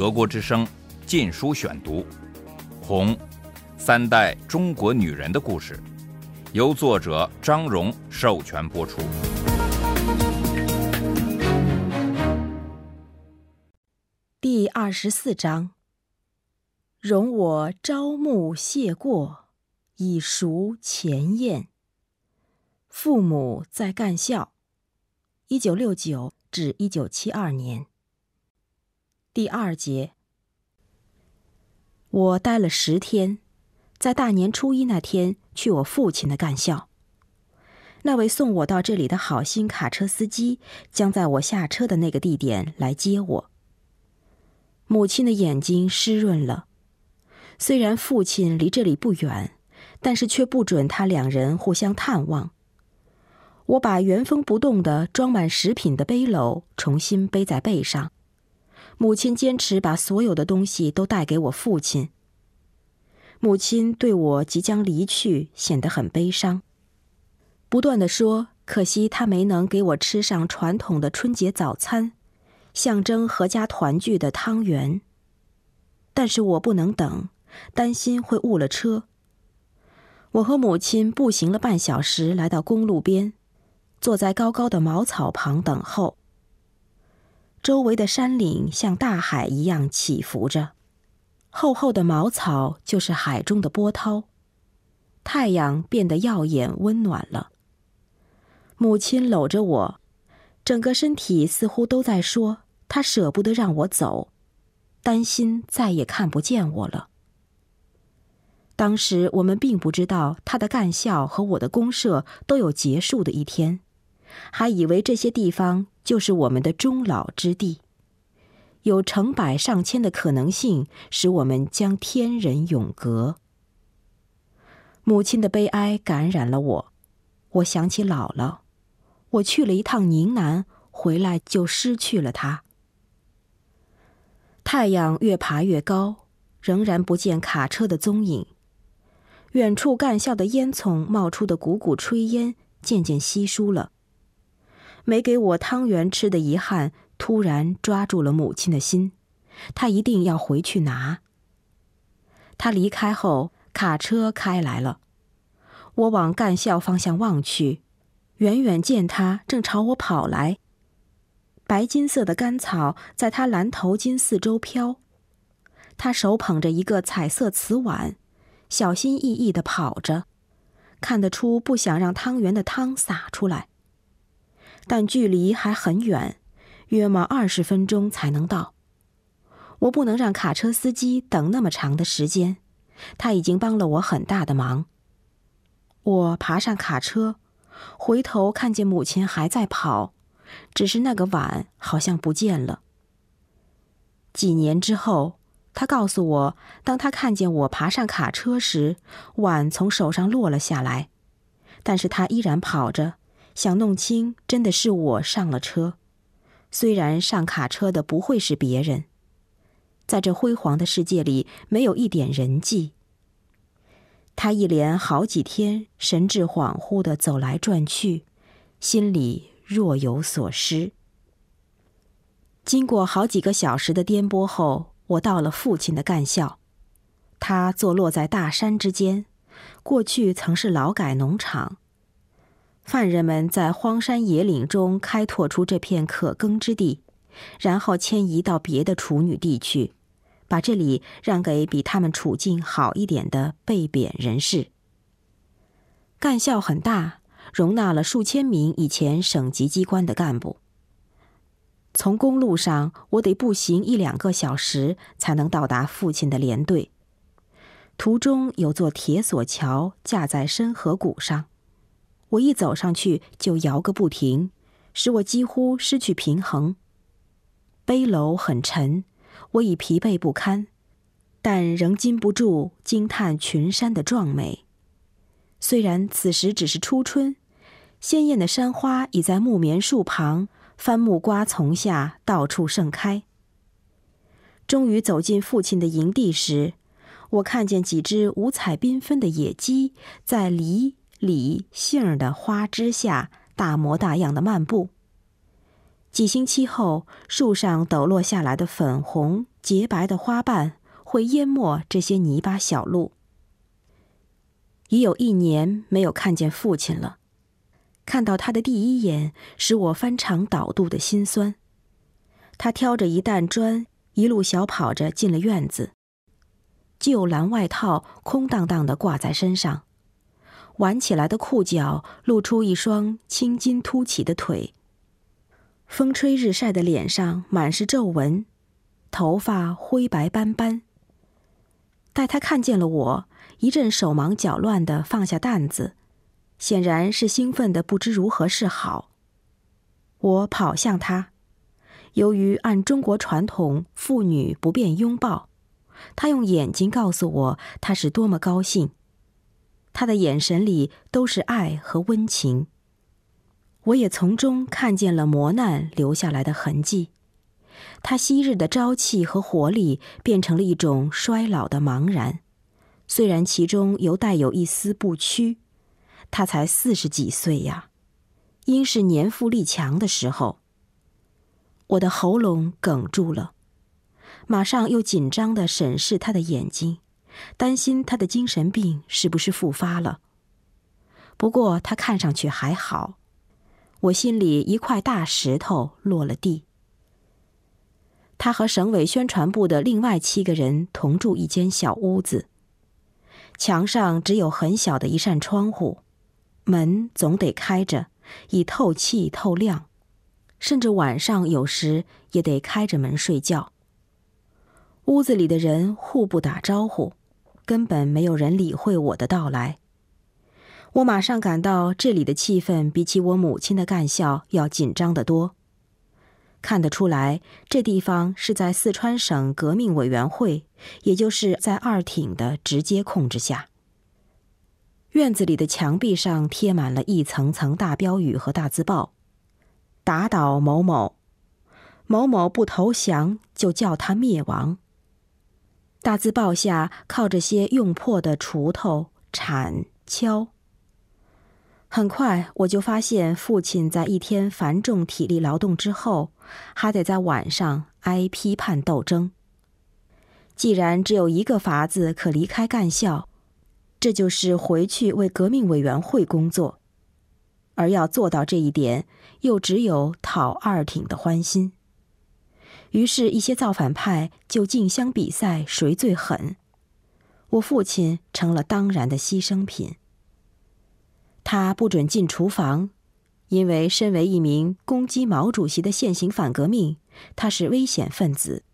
德国之声《禁书选读》，《红》，三代中国女人的故事，由作者张荣授权播出。第二十四章。容我朝暮谢过，以赎前厌。父母在干校，一九六九至一九七二年。第二节，我待了十天，在大年初一那天去我父亲的干校。那位送我到这里的好心卡车司机将在我下车的那个地点来接我。母亲的眼睛湿润了，虽然父亲离这里不远，但是却不准他两人互相探望。我把原封不动的装满食品的背篓重新背在背上。母亲坚持把所有的东西都带给我父亲。母亲对我即将离去显得很悲伤，不断的说：“可惜她没能给我吃上传统的春节早餐，象征阖家团聚的汤圆。”但是我不能等，担心会误了车。我和母亲步行了半小时，来到公路边，坐在高高的茅草旁等候。周围的山岭像大海一样起伏着，厚厚的茅草就是海中的波涛。太阳变得耀眼温暖了。母亲搂着我，整个身体似乎都在说：她舍不得让我走，担心再也看不见我了。当时我们并不知道他的干校和我的公社都有结束的一天。还以为这些地方就是我们的终老之地，有成百上千的可能性使我们将天人永隔。母亲的悲哀感染了我，我想起姥姥，我去了一趟宁南，回来就失去了她。太阳越爬越高，仍然不见卡车的踪影。远处干校的烟囱冒出的股股炊烟渐渐稀疏了。没给我汤圆吃的遗憾突然抓住了母亲的心，她一定要回去拿。他离开后，卡车开来了，我往干校方向望去，远远见他正朝我跑来。白金色的干草在他蓝头巾四周飘，他手捧着一个彩色瓷碗，小心翼翼地跑着，看得出不想让汤圆的汤洒出来。但距离还很远，约莫二十分钟才能到。我不能让卡车司机等那么长的时间，他已经帮了我很大的忙。我爬上卡车，回头看见母亲还在跑，只是那个碗好像不见了。几年之后，他告诉我，当他看见我爬上卡车时，碗从手上落了下来，但是他依然跑着。想弄清，真的是我上了车，虽然上卡车的不会是别人。在这辉煌的世界里，没有一点人迹。他一连好几天神志恍惚的走来转去，心里若有所失。经过好几个小时的颠簸后，我到了父亲的干校，他坐落在大山之间，过去曾是劳改农场。犯人们在荒山野岭中开拓出这片可耕之地，然后迁移到别的处女地去，把这里让给比他们处境好一点的被贬人士。干校很大，容纳了数千名以前省级机关的干部。从公路上，我得步行一两个小时才能到达父亲的连队。途中有座铁索桥架在深河谷上。我一走上去就摇个不停，使我几乎失去平衡。背篓很沉，我已疲惫不堪，但仍禁不住惊叹群山的壮美。虽然此时只是初春，鲜艳的山花已在木棉树旁、番木瓜丛下到处盛开。终于走进父亲的营地时，我看见几只五彩缤纷的野鸡在梨。李杏的花枝下大模大样的漫步。几星期后，树上抖落下来的粉红、洁白的花瓣会淹没这些泥巴小路。已有一年没有看见父亲了，看到他的第一眼，使我翻肠倒肚的心酸。他挑着一担砖，一路小跑着进了院子。旧蓝外套空荡荡的挂在身上，挽起来的裤脚露出一双青筋凸起的腿。风吹日晒的脸上满是皱纹，头发灰白斑斑。待他看见了我，一阵手忙脚乱的放下担子，显然是兴奋的不知如何是好。我跑向他。由于按中国传统，妇女不便拥抱，他用眼睛告诉我他是多么高兴。他的眼神里都是爱和温情，我也从中看见了磨难留下来的痕迹。他昔日的朝气和活力变成了一种衰老的茫然，虽然其中犹带有一丝不屈。他才四十几岁呀，应是年富力强的时候。我的喉咙哽住了，马上又紧张的审视他的眼睛，担心他的精神病是不是复发了。不过他看上去还好，我心里一块大石头落了地。他和省委宣传部的另外七个人同住一间小屋子，墙上只有很小的一扇窗户，门总得开着，以透气透亮。甚至晚上有时也得开着门睡觉。屋子里的人互不打招呼，根本没有人理会我的到来。我马上感到这里的气氛比起我母亲的干校要紧张得多。看得出来，这地方是在四川省革命委员会，也就是在二挺的直接控制下。院子里的墙壁上贴满了一层层大标语和大字报。打倒某某，某某不投降就叫他灭亡。大字报下靠着些用破的锄头铲敲。很快我就发现，父亲在一天繁重体力劳动之后，还得在晚上挨批判斗争。既然只有一个法子可离开干校，这就是回去为革命委员会工作。而要做到这一点，又只有讨二挺的欢心。于是，一些造反派就竞相比赛谁最狠。我父亲成了当然的牺牲品。他不准进厨房，因为身为一名攻击毛主席的现行反革命，他是危险分子，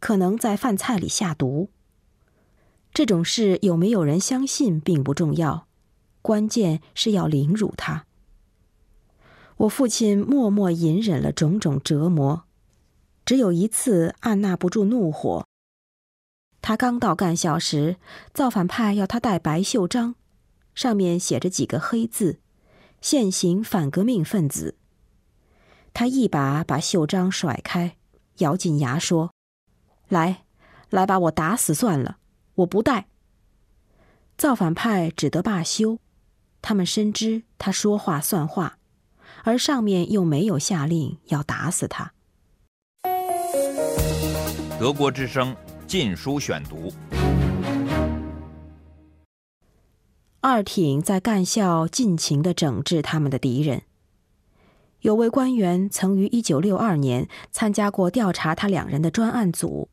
可能在饭菜里下毒。这种事有没有人相信并不重要，关键是要凌辱他。我父亲默默隐忍了种种折磨，只有一次按捺不住怒火。他刚到干校时，造反派要他带白袖章，上面写着几个黑字：“现行反革命分子。”他一把把袖章甩开，咬紧牙说：“来，来把我打死算了，我不带。”造反派只得罢休，他们深知他说话算话。而上面又没有下令要打死他。德国之声《禁书选读》。二挺在干校尽情的整治他们的敌人。有位官员曾于一九六二年参加过调查他两人的专案组。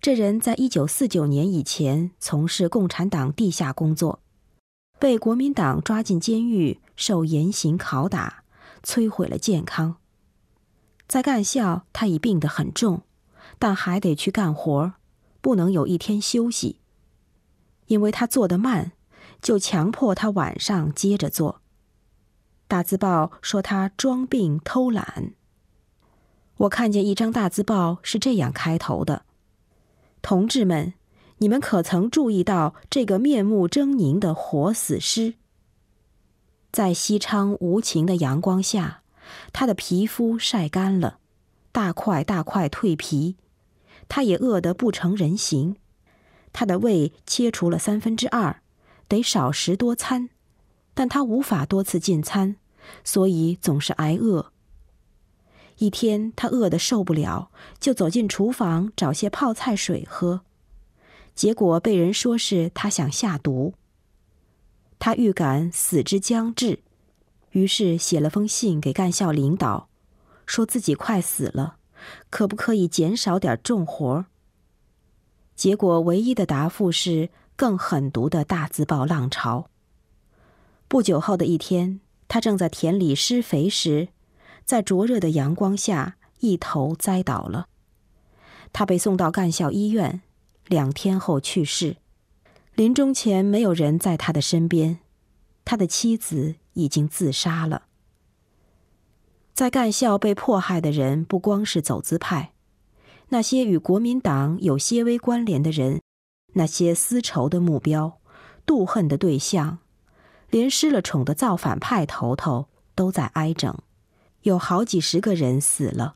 这人在一九四九年以前从事共产党地下工作，被国民党抓进监狱受严刑拷打。摧毁了健康。在干校，他已病得很重，但还得去干活，不能有一天休息。因为他做得慢，就强迫他晚上接着做。大字报说他装病偷懒。我看见一张大字报是这样开头的：“同志们，你们可曾注意到这个面目狰狞的活死尸？”在西昌无情的阳光下，他的皮肤晒干了，大块大块蜕皮，他也饿得不成人形，他的胃切除了三分之二，得少食多餐，但他无法多次进餐，所以总是挨饿。一天，他饿得受不了，就走进厨房找些泡菜水喝，结果被人说是他想下毒。他预感死之将至，于是写了封信给干校领导，说自己快死了，可不可以减少点重活？结果唯一的答复是更狠毒的大字报浪潮。不久后的一天，他正在田里施肥时。在灼热的阳光下，一头栽倒了。他被送到干校医院，两天后去世。临终前，没有人在他的身边。他的妻子已经自杀了。在干校被迫害的人不光是走资派，那些与国民党有些微关联的人，那些私仇的目标、妒恨的对象，连失了宠的造反派头头都在挨整。有好几十个人死了，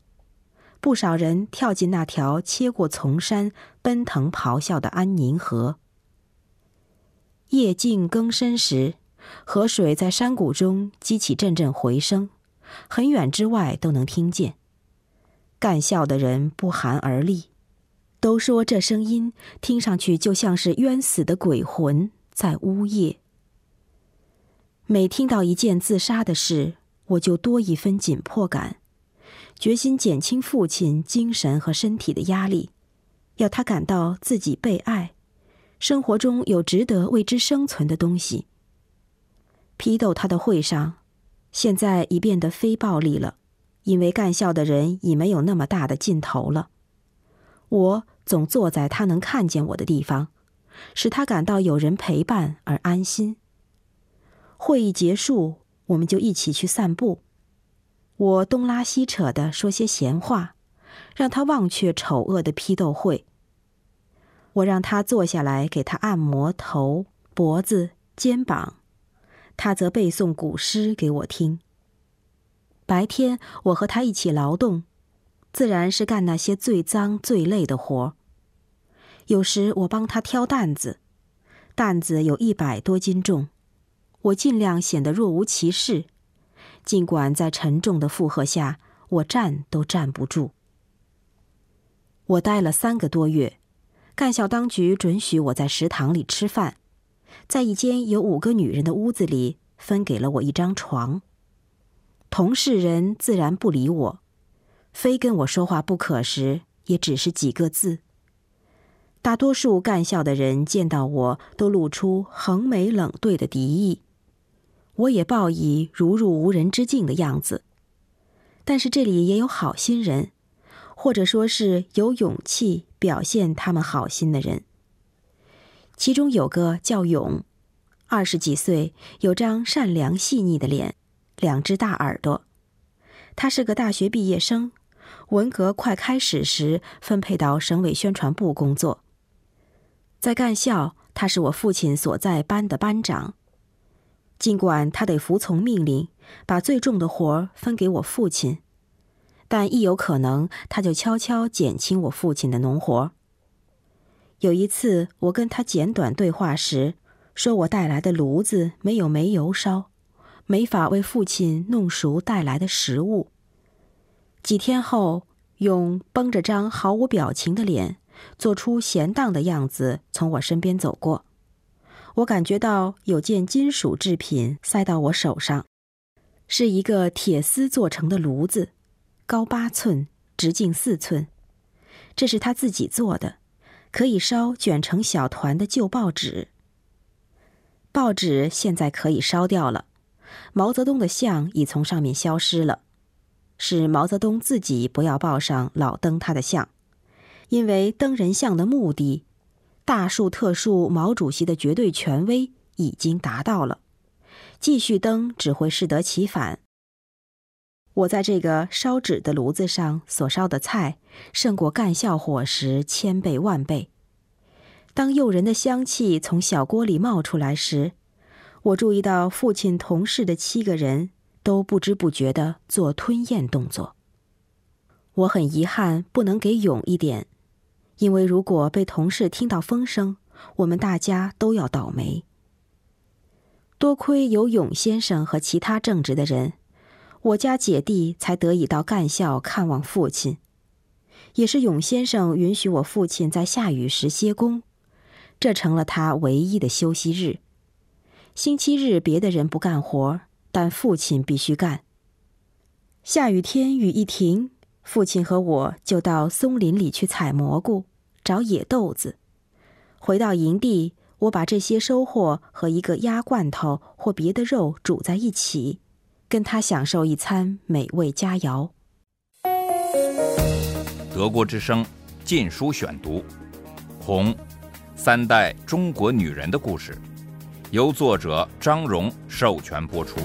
不少人跳进那条切过丛山、奔腾咆哮的安宁河。夜静更深时，河水在山谷中激起阵阵回声，很远之外都能听见。干校的人不寒而栗，都说这声音听上去就像是冤死的鬼魂在呜咽。每听到一件自杀的事，我就多一分紧迫感，决心减轻父亲精神和身体的压力，要他感到自己被爱，生活中有值得为之生存的东西。批斗他的会上，现在已变得非暴力了，因为干校的人已没有那么大的劲头了。我总坐在他能看见我的地方，使他感到有人陪伴而安心。会议结束。我们就一起去散步，我东拉西扯的说些闲话，让他忘却丑恶的批斗会。我让他坐下来给他按摩头、脖子、肩膀，他则背诵古诗给我听。白天我和他一起劳动，自然是干那些最脏最累的活。有时我帮他挑担子，担子有一百多斤重。我尽量显得若无其事，尽管在沉重的负荷下，我站都站不住。我待了三个多月，干校当局准许我在食堂里吃饭，在一间有五个女人的屋子里，分给了我一张床。同事人自然不理我，非跟我说话不可时，也只是几个字。大多数干校的人见到我都露出横眉冷对的敌意。我也报以如入无人之境的样子，但是这里也有好心人，或者说是有勇气表现他们好心的人。其中有个叫勇，二十几岁，有张善良细腻的脸，两只大耳朵。他是个大学毕业生，文革快开始时分配到省委宣传部工作。在干校，他是我父亲所在班的班长。尽管他得服从命令，把最重的活儿分给我父亲，但一有可能，他就悄悄减轻我父亲的农活儿。有一次，我跟他简短对话时，说我带来的炉子没有煤油烧，没法为父亲弄熟带来的食物。几天后，用绷着张毫无表情的脸，做出闲荡的样子，从我身边走过。我感觉到有件金属制品塞到我手上，是一个铁丝做成的炉子，高八寸，直径四寸。这是他自己做的，可以烧卷成小团的旧报纸。报纸现在可以烧掉了，毛泽东的像已从上面消失了。是毛泽东自己不要报上老登他的像，因为登人像的目的。大树特树毛主席的绝对权威已经达到了，继续登只会适得其反。我在这个烧纸的炉子上所烧的菜，胜过干校伙食千倍万倍。当诱人的香气从小锅里冒出来时，我注意到父亲同事的七个人都不知不觉地做吞咽动作。我很遗憾不能给勇一点。因为如果被同事听到风声，我们大家都要倒霉。多亏有勇先生和其他正直的人，我家姐弟才得以到干校看望父亲。也是永先生允许我父亲在下雨时歇工，这成了他唯一的休息日。星期日别的人不干活，但父亲必须干。下雨天雨一停，父亲和我就到松林里去采蘑菇、找野豆子。回到营地，我把这些收获和一个鸭罐头或别的肉煮在一起，跟他享受一餐美味佳肴。德国之声《禁书选读》，《红》，三代中国女人的故事，由作者张荣授权播出。